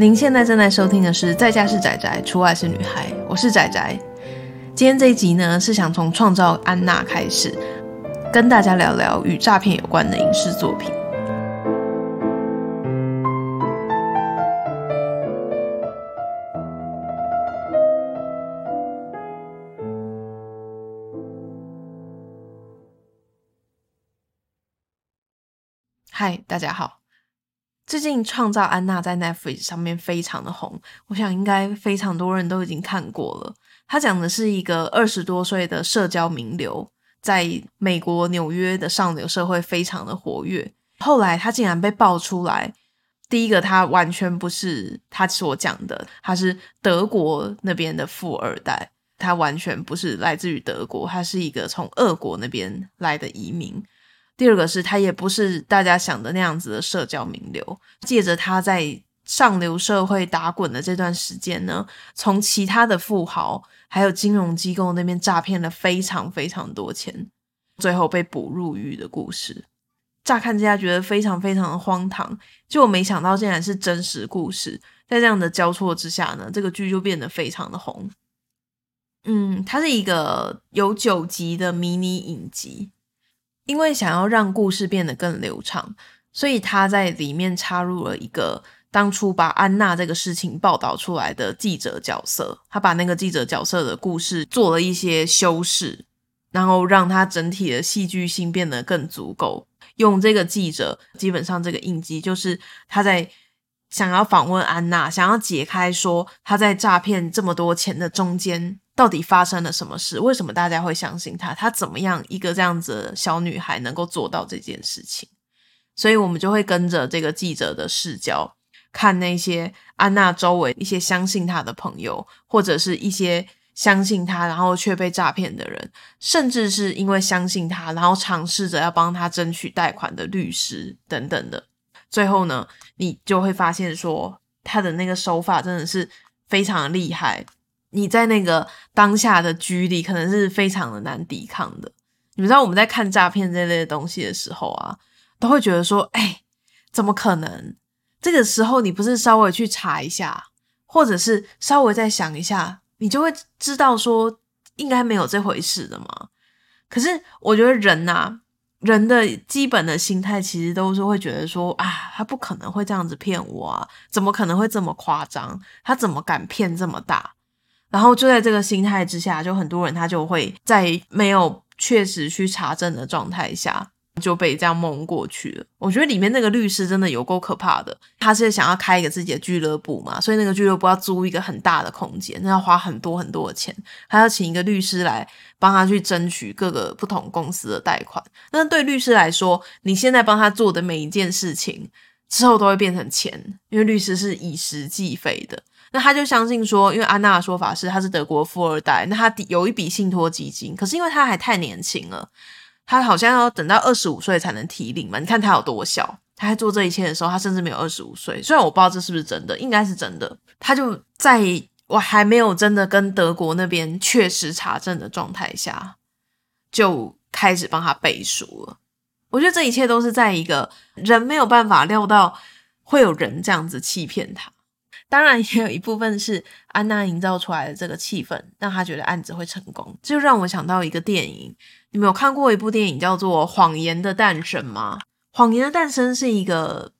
您现在正在收听的是《在家是宅宅，出外是女孩》，我是宅宅。今天这一集呢，是想从创造安娜开始，跟大家聊聊与诈骗有关的影视作品。嗨，大家好。最近《创造安娜》在 Netflix 上面非常的红，我想应该非常多人都已经看过了。他讲的是一个二十多岁的社交名流，在美国纽约的上流社会非常的活跃。后来他竟然被爆出来，第一个他完全不是他所讲的，他是德国那边的富二代，他完全不是来自于德国，他是一个从俄国那边来的移民。第二个是他也不是大家想的那样子的社交名流，借着他在上流社会打滚的这段时间呢，从其他的富豪还有金融机构那边诈骗了非常非常多钱，最后被捕入狱的故事。乍看之下觉得非常非常的荒唐，就我没想到竟然是真实故事。在这样的交错之下呢，这个剧就变得非常的红。嗯，它是一个有九集的迷你影集。因为想要让故事变得更流畅，所以他在里面插入了一个当初把安娜这个事情报道出来的记者角色。他把那个记者角色的故事做了一些修饰，然后让他整体的戏剧性变得更足够。用这个记者，基本上这个印记就是他在想要访问安娜，想要解开说他在诈骗这么多钱的中间。到底发生了什么事？为什么大家会相信他？他怎么样一个这样子的小女孩能够做到这件事情？所以我们就会跟着这个记者的视角，看那些安娜周围一些相信她的朋友，或者是一些相信她然后却被诈骗的人，甚至是因为相信她然后尝试着要帮她争取贷款的律师等等的。最后呢，你就会发现说，他的那个手法真的是非常厉害。你在那个当下的局里，可能是非常的难抵抗的。你们知道我们在看诈骗这类东西的时候啊，都会觉得说：“哎，怎么可能？”这个时候你不是稍微去查一下，或者是稍微再想一下，你就会知道说应该没有这回事的嘛。可是我觉得人呐，人的基本的心态其实都是会觉得说：“啊，他不可能会这样子骗我啊，怎么可能会这么夸张？他怎么敢骗这么大？”然后就在这个心态之下，就很多人他就会在没有确实去查证的状态下就被这样蒙过去了。我觉得里面那个律师真的有够可怕的，他是想要开一个自己的俱乐部嘛，所以那个俱乐部要租一个很大的空间，那要花很多很多的钱，还要请一个律师来帮他去争取各个不同公司的贷款。那对律师来说，你现在帮他做的每一件事情之后都会变成钱，因为律师是以时计费的。那他就相信说，因为安娜的说法是他是德国富二代，那他有一笔信托基金，可是因为他还太年轻了，他好像要等到二十五岁才能提领嘛。你看他有多小，他在做这一切的时候，他甚至没有二十五岁。虽然我不知道这是不是真的，应该是真的。他就在我还没有真的跟德国那边确实查证的状态下，就开始帮他背书了。我觉得这一切都是在一个人没有办法料到会有人这样子欺骗他。当然也有一部分是安娜营造出来的这个气氛，让她觉得案子会成功。这就让我想到一个电影，你们有看过一部电影叫做《谎言的诞生》吗？《谎言的诞生》是一个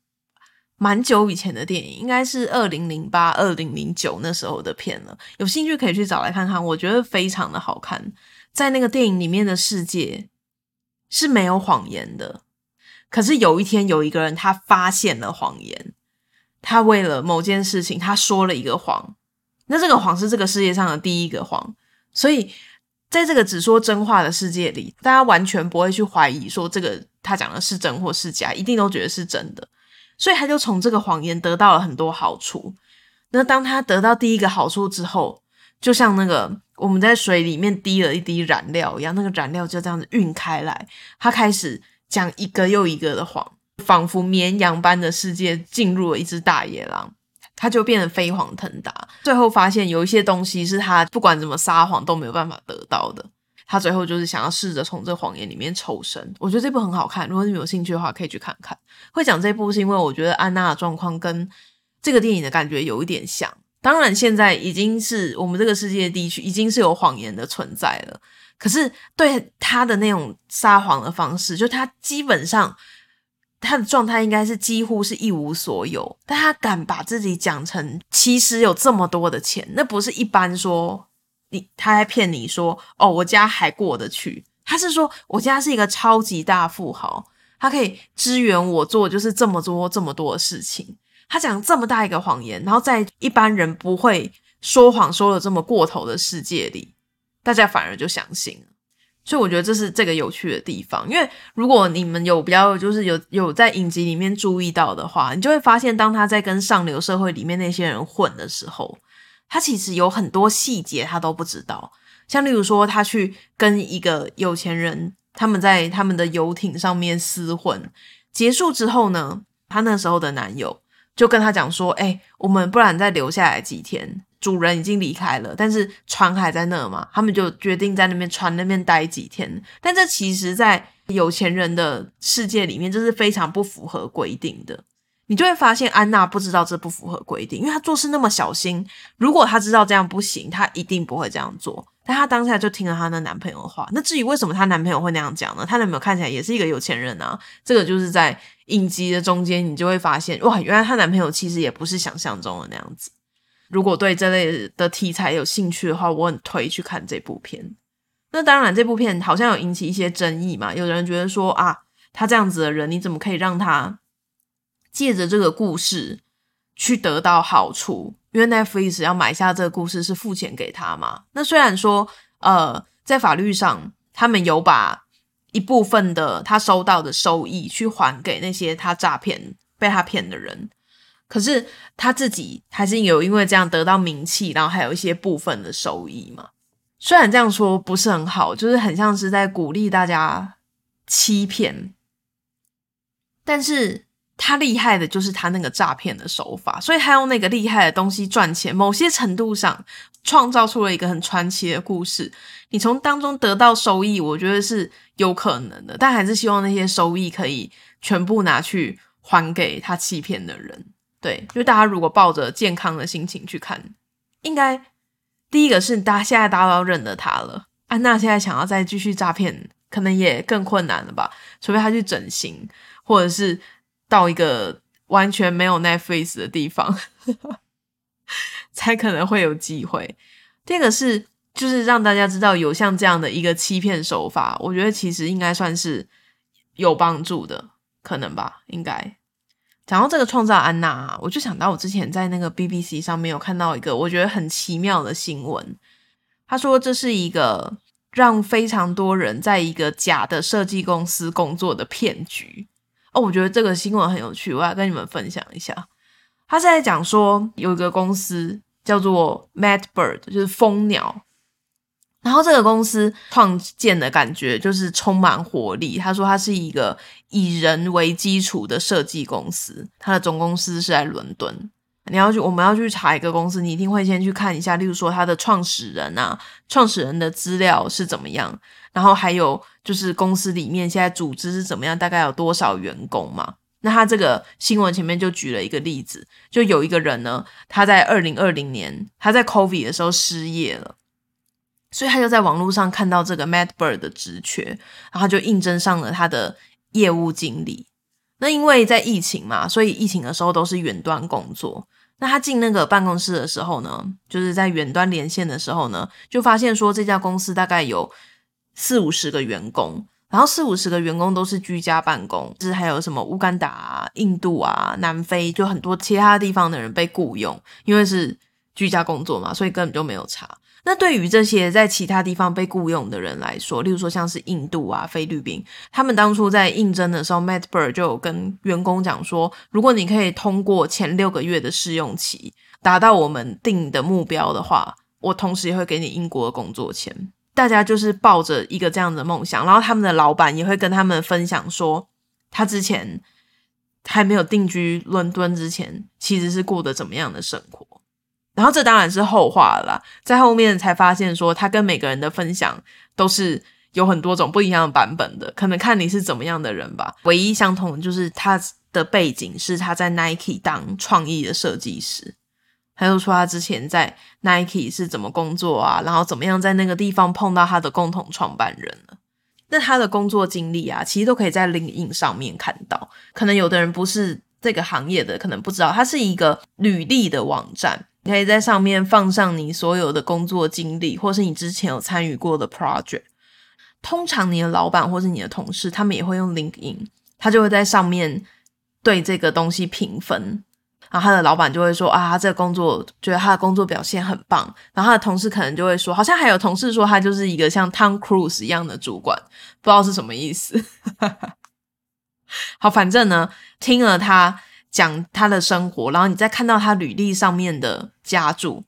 蛮久以前的电影，应该是二零零八、二零零九那时候的片了。有兴趣可以去找来看看，我觉得非常的好看。在那个电影里面的世界是没有谎言的，可是有一天有一个人他发现了谎言。他为了某件事情，他说了一个谎，那这个谎是这个世界上的第一个谎，所以在这个只说真话的世界里，大家完全不会去怀疑说这个他讲的是真或是假，一定都觉得是真的，所以他就从这个谎言得到了很多好处。那当他得到第一个好处之后，就像那个我们在水里面滴了一滴燃料一样，那个燃料就这样子晕开来，他开始讲一个又一个的谎。仿佛绵羊般的世界进入了一只大野狼，他就变得飞黄腾达。最后发现有一些东西是他不管怎么撒谎都没有办法得到的。他最后就是想要试着从这谎言里面抽身。我觉得这部很好看，如果你有兴趣的话，可以去看看。会讲这部是因为我觉得安娜的状况跟这个电影的感觉有一点像。当然，现在已经是我们这个世界地区已经是有谎言的存在了。可是对他的那种撒谎的方式，就他基本上他的状态应该是几乎是一无所有，但他敢把自己讲成其实有这么多的钱，那不是一般说你他在骗你说哦，我家还过得去，他是说我家是一个超级大富豪，他可以支援我做就是这么多这么多的事情。他讲这么大一个谎言，然后在一般人不会说谎说的这么过头的世界里，大家反而就相信了。所以我觉得这是这个有趣的地方。因为如果你们有比较就是有有在影集里面注意到的话，你就会发现，当他在跟上流社会里面那些人混的时候，他其实有很多细节他都不知道。像例如说，他去跟一个有钱人，他们在他们的游艇上面厮混，结束之后呢，他那时候的男友。就跟他讲说，哎、我们不然再留下来几天。主人已经离开了，但是船还在那嘛，他们就决定在那边船那边待几天。但这其实，在有钱人的世界里面，这是非常不符合规定的。你就会发现，安娜不知道这不符合规定，因为她做事那么小心。如果她知道这样不行，她一定不会这样做。但她当下就听了她的男朋友的话。那至于为什么她男朋友会那样讲呢？她男朋友看起来也是一个有钱人啊。这个就是在。影集的中间，你就会发现，哇，原来她男朋友其实也不是想象中的那样子。如果对这类的题材有兴趣的话，我很推去看这部片。那当然，这部片好像有引起一些争议嘛。有人觉得说啊，他这样子的人，你怎么可以让他借着这个故事去得到好处？因为 Netflix 要买下这个故事是付钱给他嘛。那虽然说，呃，在法律上他们有把。一部分的他收到的收益去还给那些他诈骗被他骗的人，可是他自己还是有因为这样得到名气，然后还有一些部分的收益嘛。虽然这样说不是很好，就是很像是在鼓励大家欺骗，但是。他厉害的就是他那个诈骗的手法，所以他用那个厉害的东西赚钱，某些程度上创造出了一个很传奇的故事。你从当中得到收益，我觉得是有可能的，但还是希望那些收益可以全部拿去还给他欺骗的人。对，就大家如果抱着健康的心情去看，应该第一个是大家现在大家都认得他了。安娜现在想要再继续诈骗，可能也更困难了吧？除非他去整形，或者是。到一个完全没有 Netflix 的地方，才可能会有机会。第二个是，就是让大家知道有像这样的一个欺骗手法，我觉得其实应该算是有帮助的，可能吧？应该。讲到这个创造安娜，我就想到我之前在那个 BBC 上面有看到一个我觉得很奇妙的新闻，他说这是一个让非常多人在一个假的设计公司工作的骗局。哦，我觉得这个新闻很有趣，我要跟你们分享一下。他是在讲说，有一个公司叫做 Mad Bird，就是蜂鸟。然后这个公司创建的感觉就是充满活力。他说，他是一个以人为基础的设计公司，他的总公司是在伦敦。你要去，我们要去查一个公司，你一定会先去看一下，例如说他的创始人啊，创始人的资料是怎么样，然后还有就是公司里面现在组织是怎么样，大概有多少员工嘛？那他这个新闻前面就举了一个例子，就有一个人呢，他在二零二零年他在 COVID 的时候失业了，所以他就在网络上看到这个 Mad Bird 的职缺，然后他就应征上了他的业务经理。那因为在疫情嘛，所以疫情的时候都是远端工作。那他进那个办公室的时候呢，就是在远端连线的时候呢，就发现说这家公司大概有四五十个员工，然后四五十个员工都是居家办公，就是还有什么乌干达、印度啊、南非，就很多其他地方的人被雇佣，因为是居家工作嘛，所以根本就没有差。那对于这些在其他地方被雇佣的人来说，例如说像是印度啊、菲律宾，他们当初在应征的时候，Matt Bird 就有跟员工讲说，如果你可以通过前六个月的试用期，达到我们定的目标的话，我同时也会给你英国的工作签。大家就是抱着一个这样的梦想，然后他们的老板也会跟他们分享说，他之前还没有定居伦敦之前，其实是过得怎么样的生活。然后这当然是后话了啦，在后面才发现说他跟每个人的分享都是有很多种不一样的版本的，可能看你是怎么样的人吧。唯一相同的就是他的背景是他在 Nike 当创意的设计师，他就说他之前在 Nike 是怎么工作啊，然后怎么样在那个地方碰到他的共同创办人了。那他的工作经历啊，其实都可以在领印上面看到。可能有的人不是这个行业的，可能不知道，它是一个履历的网站，可以在上面放上你所有的工作经历，或是你之前有参与过的 project。通常你的老板或是你的同事，他们也会用 LinkedIn，他就会在上面对这个东西评分。然后他的老板就会说啊，他这个工作觉得他的工作表现很棒。然后他的同事可能就会说，好像还有同事说他就是一个像 Tom Cruise 一样的主管，不知道是什么意思。好，反正呢，听了他讲他的生活，然后你再看到他履历上面的家注，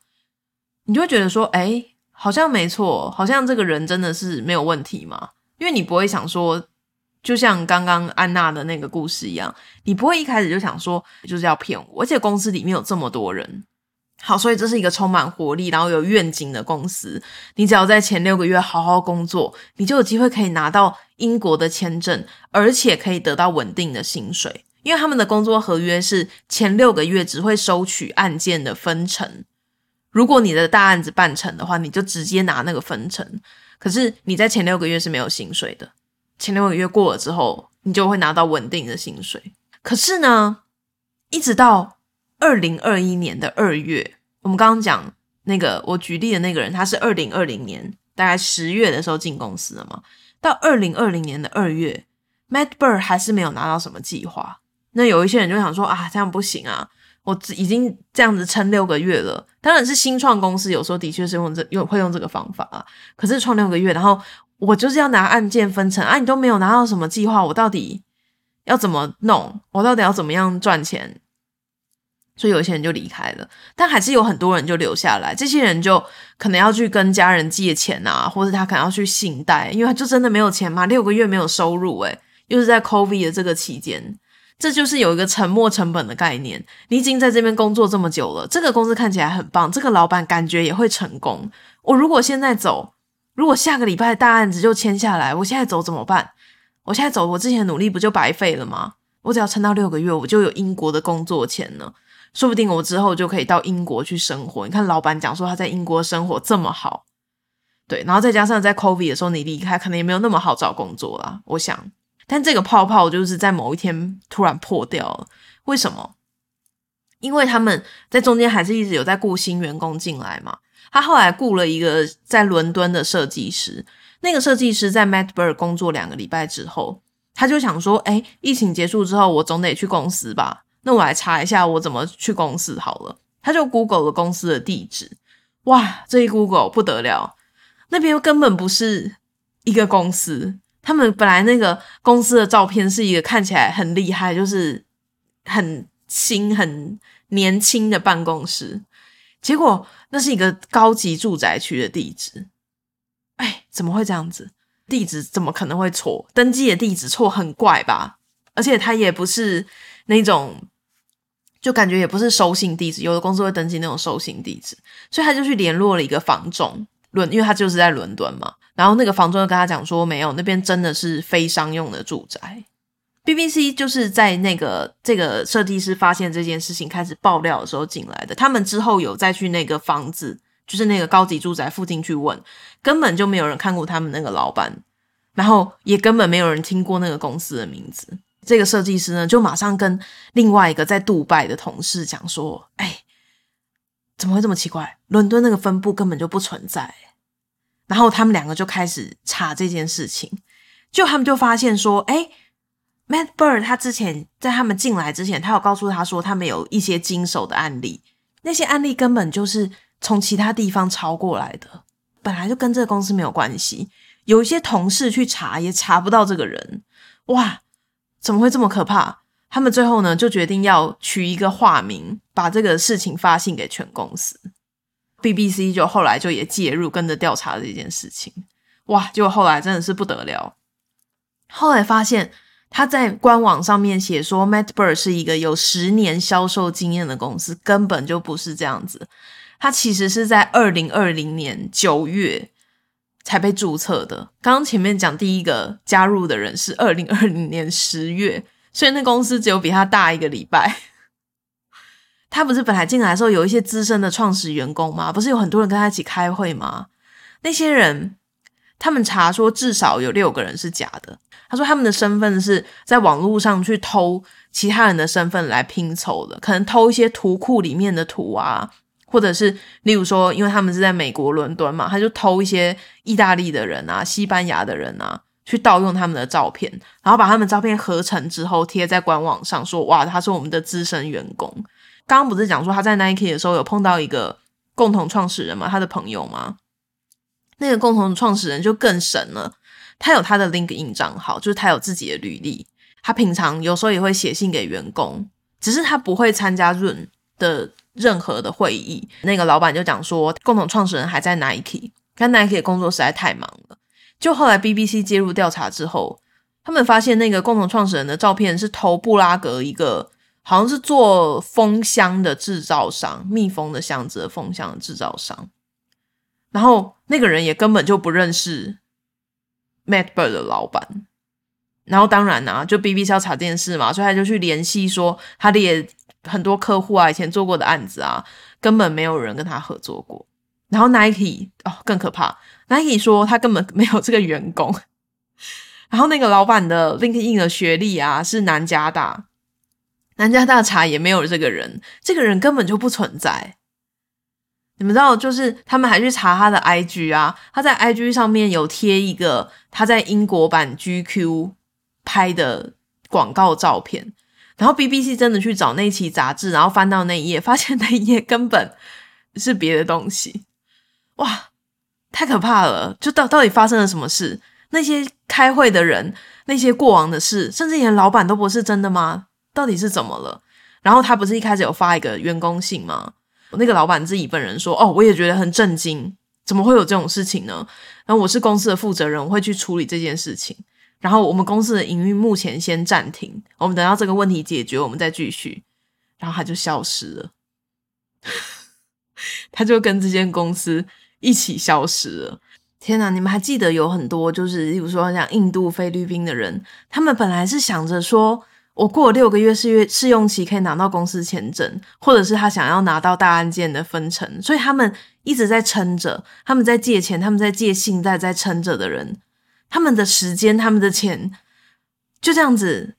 你就会觉得说，哎，好像没错，好像这个人真的是没有问题嘛，因为你不会想说。就像刚刚安娜的那个故事一样，你不会一开始就想说就是要骗我，而且公司里面有这么多人，好，所以这是一个充满活力，然后有愿景的公司。你只要在前六个月好好工作，你就有机会可以拿到英国的签证，而且可以得到稳定的薪水，因为他们的工作合约是前六个月只会收取案件的分成，如果你的大案子办成的话，你就直接拿那个分成，可是你在前六个月是没有薪水的。前六个月过了之后，你就会拿到稳定的薪水。可是呢，一直到二零二一年的二月，我们刚刚讲那个我举例的那个人，他是二零二零年大概十月的时候进公司的嘛。到二零二零年的二月，Matt Bird 还是没有拿到什么计划。那有一些人就想说啊，这样不行啊，我已经这样子撑六个月了。当然是新创公司，有时候的确是用这用会用这个方法啊。可是创六个月，然后。我就是要拿案件分成啊！你都没有拿到什么计划，我到底要怎么弄？我到底要怎么样赚钱？所以有些人就离开了，但还是有很多人就留下来。这些人就可能要去跟家人借钱啊，或者他可能要去信贷，因为他就真的没有钱嘛，六个月没有收入，诶，又是在 COVID 的这个期间，这就是有一个沉没成本的概念。你已经在这边工作这么久了，这个公司看起来很棒，这个老板感觉也会成功。我如果现在走。如果下个礼拜大案子就签下来，我现在走怎么办？我现在走，我之前努力不就白费了吗？我只要撑到六个月，我就有英国的工作钱了，说不定我之后就可以到英国去生活。你看，老板讲说他在英国生活这么好，对，然后再加上在 COVID 的时候你离开，可能也没有那么好找工作啦。我想，但这个泡泡就是在某一天突然破掉了，为什么？因为他们在中间还是一直有在雇新员工进来嘛。他后来雇了一个在伦敦的设计师，那个设计师在 Matt Bird 工作两个礼拜之后，他就想说：“诶，疫情结束之后，我总得去公司吧？那我来查一下我怎么去公司好了。”他就 Google 了公司的地址，哇，这一 Google 不得了，那边根本不是一个公司，他们本来那个公司的照片是一个看起来很厉害，就是很新、很年轻的办公室。结果那是一个高级住宅区的地址，哎，怎么会这样子？地址怎么可能会错？登记的地址错很怪吧？而且他也不是那种，就感觉也不是收信地址。有的公司会登记那种收信地址，所以他就去联络了一个房仲，伦，因为他就是在伦敦嘛。然后那个房东就跟他讲说，没有，那边真的是非商用的住宅。BBC 就是在那个这个设计师发现这件事情开始爆料的时候进来的。他们之后有再去那个房子，就是那个高级住宅附近去问，根本就没有人看过他们那个老板，然后也根本没有人听过那个公司的名字。这个设计师呢，就马上跟另外一个在杜拜的同事讲说：“哎，怎么会这么奇怪？伦敦那个分部根本就不存在。”然后他们两个就开始查这件事情，就他们就发现说：“哎。” Matt Bird 他之前在他们进来之前，他有告诉他说他们有一些经手的案例，那些案例根本就是从其他地方抄过来的，本来就跟这个公司没有关系。有一些同事去查也查不到这个人，哇，怎么会这么可怕？他们最后呢就决定要取一个化名，把这个事情发信给全公司。BBC 就后来就也介入跟着调查这件事情，哇，结果后来真的是不得了，后来发现。他在官网上面写说，Matt Bird 是一个有十年销售经验的公司，根本就不是这样子。他其实是在二零二零年九月才被注册的。刚刚前面讲第一个加入的人是二零二零年十月，所以那公司只有比他大一个礼拜。他不是本来进来的时候有一些资深的创始员工吗？不是有很多人跟他一起开会吗？那些人他们查说至少有六个人是假的。他说他们的身份是在网络上去偷其他人的身份来拼凑的，可能偷一些图库里面的图啊。或者是，例如说，因为他们是在美国伦敦嘛，他就偷一些意大利的人啊、西班牙的人啊，去盗用他们的照片，然后把他们照片合成之后贴在官网上，说哇，他是我们的资深员工。刚刚不是讲说他在 Nike 的时候有碰到一个共同创始人嘛，他的朋友吗？那个共同创始人就更神了，他有他的 LinkedIn 账号，就是他有自己的履历，他平常有时候也会写信给员工，只是他不会参加 Zoom 的。任何的会议，那个老板就讲说，共同创始人还在 Nike，但 Nike 的工作实在太忙了。就后来 BBC 介入调查之后，他们发现那个共同创始人的照片是偷布拉格一个好像是做蜂箱的制造商，蜜蜂的箱子的蜂箱的制造商。然后那个人也根本就不认识 Matt Bird 的老板。然后当然啊，就 BBC 要查这件事嘛，所以他就去联系说他的。很多客户啊，以前做过的案子啊，根本没有人跟他合作过。然后 Nike 哦，更可怕，Nike 说他根本没有这个员工。然后那个老板的 LinkedIn 的学历啊是南加大，南加大查也没有这个人，这个人根本就不存在。你们知道，就是他们还去查他的 IG 啊，他在 IG 上面有贴一个他在英国版 GQ 拍的广告照片。然后 BBC 真的去找那期杂志，然后翻到那一页，发现那一页根本是别的东西，哇，太可怕了！就到到底发生了什么事？那些开会的人，那些过往的事，甚至连老板都不是真的吗？到底是怎么了？然后他不是一开始有发一个员工信吗？那个老板自己本人说：“哦，我也觉得很震惊，怎么会有这种事情呢？”然后我是公司的负责人，我会去处理这件事情。然后我们公司的营运目前先暂停，我们等到这个问题解决，我们再继续。然后他就消失了，他就跟这间公司一起消失了。天哪，你们还记得有很多就是，例如说像印度、菲律宾的人，他们本来是想着说，我过了六个月试月试用期可以拿到公司签证，或者是他想要拿到大案件的分成，所以他们一直在撑着，他们在借钱，他们在借信贷，在撑着的人。他们的时间，他们的钱，就这样子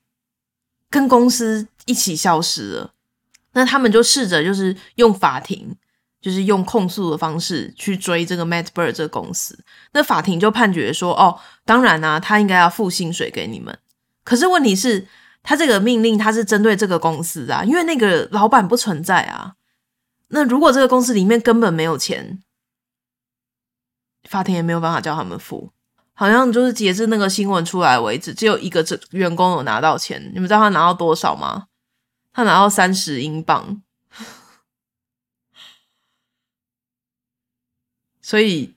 跟公司一起消失了。那他们就试着就是用法庭，就是用控诉的方式去追这个 Matt Bird 这个公司。那法庭就判决说：“哦，当然啊，他应该要付薪水给你们。可是问题是，他这个命令他是针对这个公司啊，因为那个老板不存在啊。那如果这个公司里面根本没有钱，法庭也没有办法叫他们付。”好像就是截至那个新闻出来为止，只有一个这员工有拿到钱。你们知道他拿到多少吗？他拿到三十英镑。所以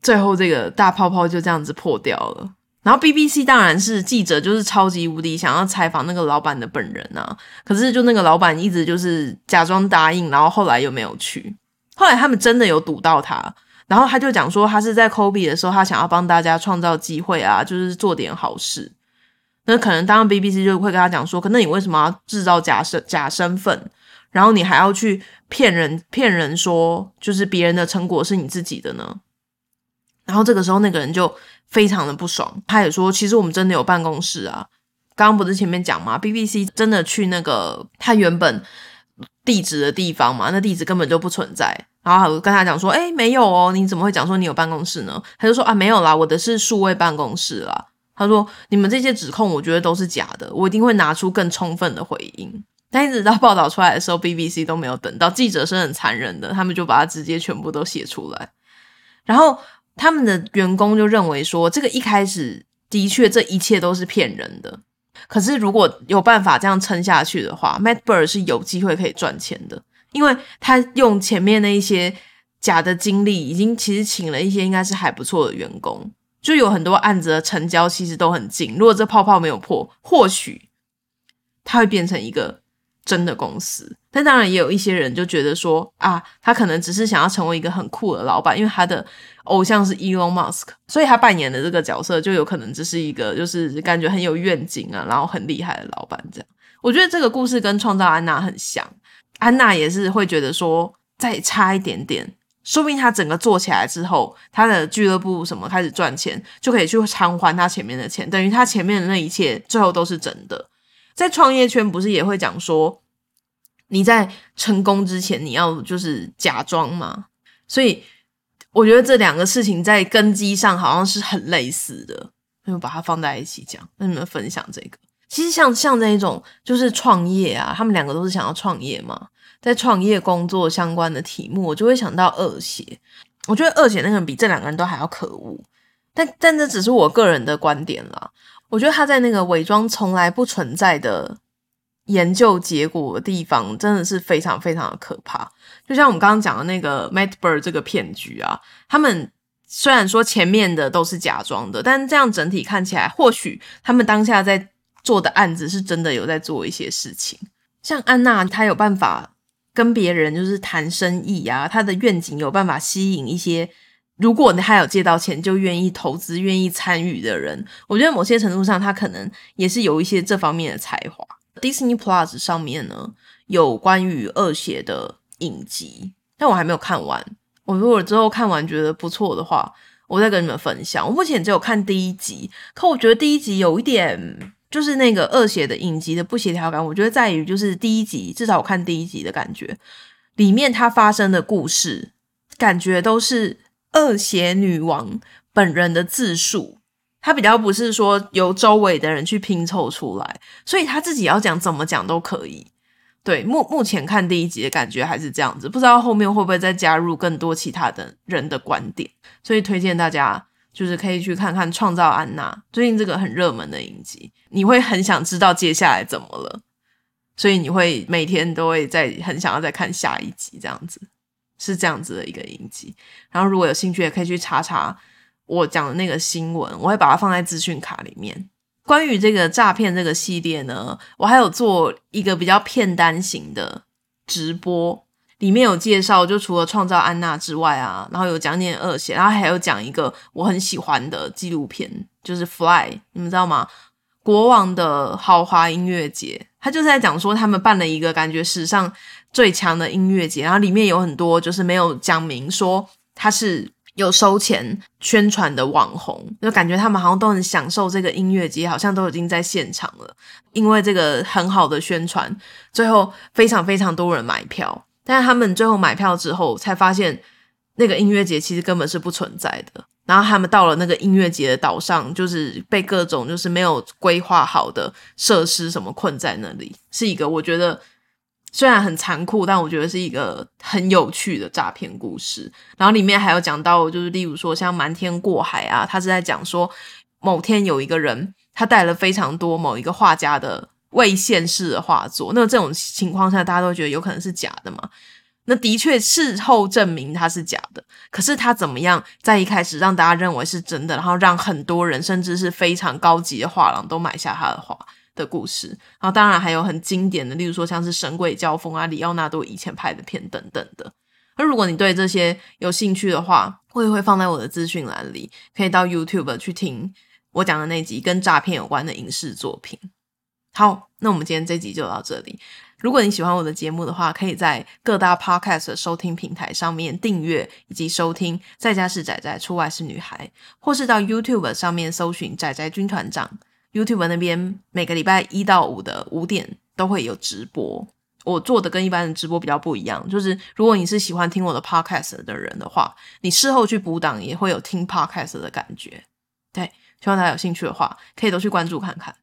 最后这个大泡泡就这样子破掉了。然后 BBC 当然是记者，就是超级无敌想要采访那个老板的本人啊。可是就那个老板一直就是假装答应，然后后来又没有去。后来他们真的有堵到他。然后他就讲说，他是在 COVID 的时候，他想要帮大家创造机会啊，就是做点好事。那可能当然 BBC 就会跟他讲说，可能你为什么要制造假身假身份，然后你还要去骗人骗人说，就是别人的成果是你自己的呢？然后这个时候那个人就非常的不爽，他也说，其实我们真的有办公室啊。刚刚不是前面讲吗？BBC 真的去那个他原本地址的地方嘛，那地址根本就不存在。然后我跟他讲说，诶，没有哦，你怎么会讲说你有办公室呢？他就说啊，没有啦，我的是数位办公室啦。他说你们这些指控，我觉得都是假的，我一定会拿出更充分的回应。但一直到报道出来的时候，BBC 都没有等到，记者是很残忍的，他们就把它直接全部都写出来。然后他们的员工就认为说，这个一开始的确这一切都是骗人的。可是如果有办法这样撑下去的话，Matt Bird 是有机会可以赚钱的。因为他用前面那一些假的经历，已经其实请了一些应该是还不错的员工，就有很多案子的成交其实都很近。如果这泡泡没有破，或许他会变成一个真的公司。但当然也有一些人就觉得说啊，他可能只是想要成为一个很酷的老板，因为他的偶像是 Elon Musk，所以他扮演的这个角色就有可能只是一个就是感觉很有愿景啊，然后很厉害的老板这样。我觉得这个故事跟创造安娜很像，安娜也是会觉得说再差一点点。说不定他整个做起来之后，他的俱乐部什么开始赚钱，就可以去偿还他前面的钱，等于他前面的那一切最后都是真的。在创业圈不是也会讲说，你在成功之前你要就是假装吗？所以我觉得这两个事情在根基上好像是很类似的，那就把它放在一起讲，跟你们分享这个。其实像像那种就是创业啊，他们两个都是想要创业嘛。在创业工作相关的题目，我就会想到恶血。我觉得恶血那个人比这两个人都还要可恶，但但这只是我个人的观点啦。我觉得他在那个伪装从来不存在的研究结果的地方，真的是非常非常的可怕。就像我们刚刚讲的那个 Matt Bird 这个骗局啊，他们虽然说前面的都是假装的，但这样整体看起来，或许他们当下在做的案子是真的有在做一些事情。像安娜，她有办法。跟别人就是谈生意啊，她的愿景有办法吸引一些，如果他有借到钱就愿意投资、愿意参与的人。我觉得某些程度上，他可能也是有一些这方面的才华。Disney Plus 上面呢，有关于恶血的影集，但我还没有看完。我如果之后看完觉得不错的话，我再跟你们分享。我目前只有看第一集，可我觉得第一集有一点。就是那个恶血的影集的不协调感，我觉得在于就是第一集，至少我看第一集的感觉，里面它发生的故事，感觉都是恶血女王本人的自述，她比较不是说由周围的人去拼凑出来，所以她自己要讲怎么讲都可以。对，目目前看第一集的感觉还是这样子，不知道后面会不会再加入更多其他的人的观点，所以推荐大家。就是可以去看看《创造安娜》，最近这个很热门的影集，你会很想知道接下来怎么了，所以你会每天都会在很想要再看下一集，这样子是这样子的一个影集。然后如果有兴趣，也可以去查查我讲的那个新闻，我会把它放在资讯卡里面。关于这个诈骗这个系列呢，我还有做一个比较片单型的直播。里面有介绍，就除了创造安娜之外啊，然后有讲点恶血，然后还有讲一个我很喜欢的纪录片，就是 Fly，你们知道吗？国王的豪华音乐节，他就是在讲说他们办了一个感觉史上最强的音乐节，然后里面有很多就是没有讲明说他是有收钱宣传的网红，就感觉他们好像都很享受这个音乐节，好像都已经在现场了，因为这个很好的宣传，最后非常非常多人买票。但是他们最后买票之后，才发现那个音乐节其实根本是不存在的。然后他们到了那个音乐节的岛上，就是被各种就是没有规划好的设施什么困在那里，是一个我觉得虽然很残酷，但我觉得是一个很有趣的诈骗故事。然后里面还有讲到，就是例如说像瞒天过海啊，他是在讲说某天有一个人，他带了非常多某一个画家的。未现世的画作，那这种情况下，大家都觉得有可能是假的嘛？那的确事后证明他是假的，可是他怎么样在一开始让大家认为是真的，然后让很多人甚至是非常高级的画廊都买下他的画的故事，然后当然还有很经典的，例如说像是《神鬼交锋》啊，李奥纳多以前拍的片等等的。而如果你对这些有兴趣的话，我也会放在我的资讯栏里，可以到 YouTube 去听我讲的那集跟诈骗有关的影视作品。好，那我们今天这集就到这里。如果你喜欢我的节目的话，可以在各大 Podcast 收听平台上面订阅以及收听。在家是仔仔，出外是女孩，或是到 YouTube 上面搜寻仔仔军团长。YouTube 那边每个礼拜一到五的五点都会有直播。我做的跟一般的直播比较不一样，就是如果你是喜欢听我的 Podcast 的人的话，你事后去补档也会有听 Podcast 的感觉。对，希望大家有兴趣的话，可以都去关注看看。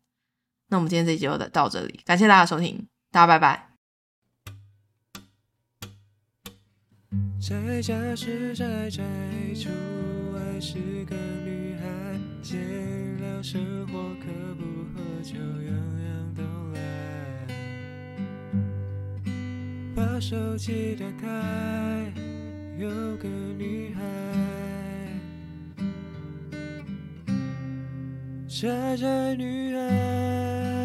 那我们今天这集就到这里，感谢大家收听，大家拜拜。在家是宅宅，外是个女孩，生活可不喝酒，样样都来。把手机打开，有个女孩，傻傻女孩。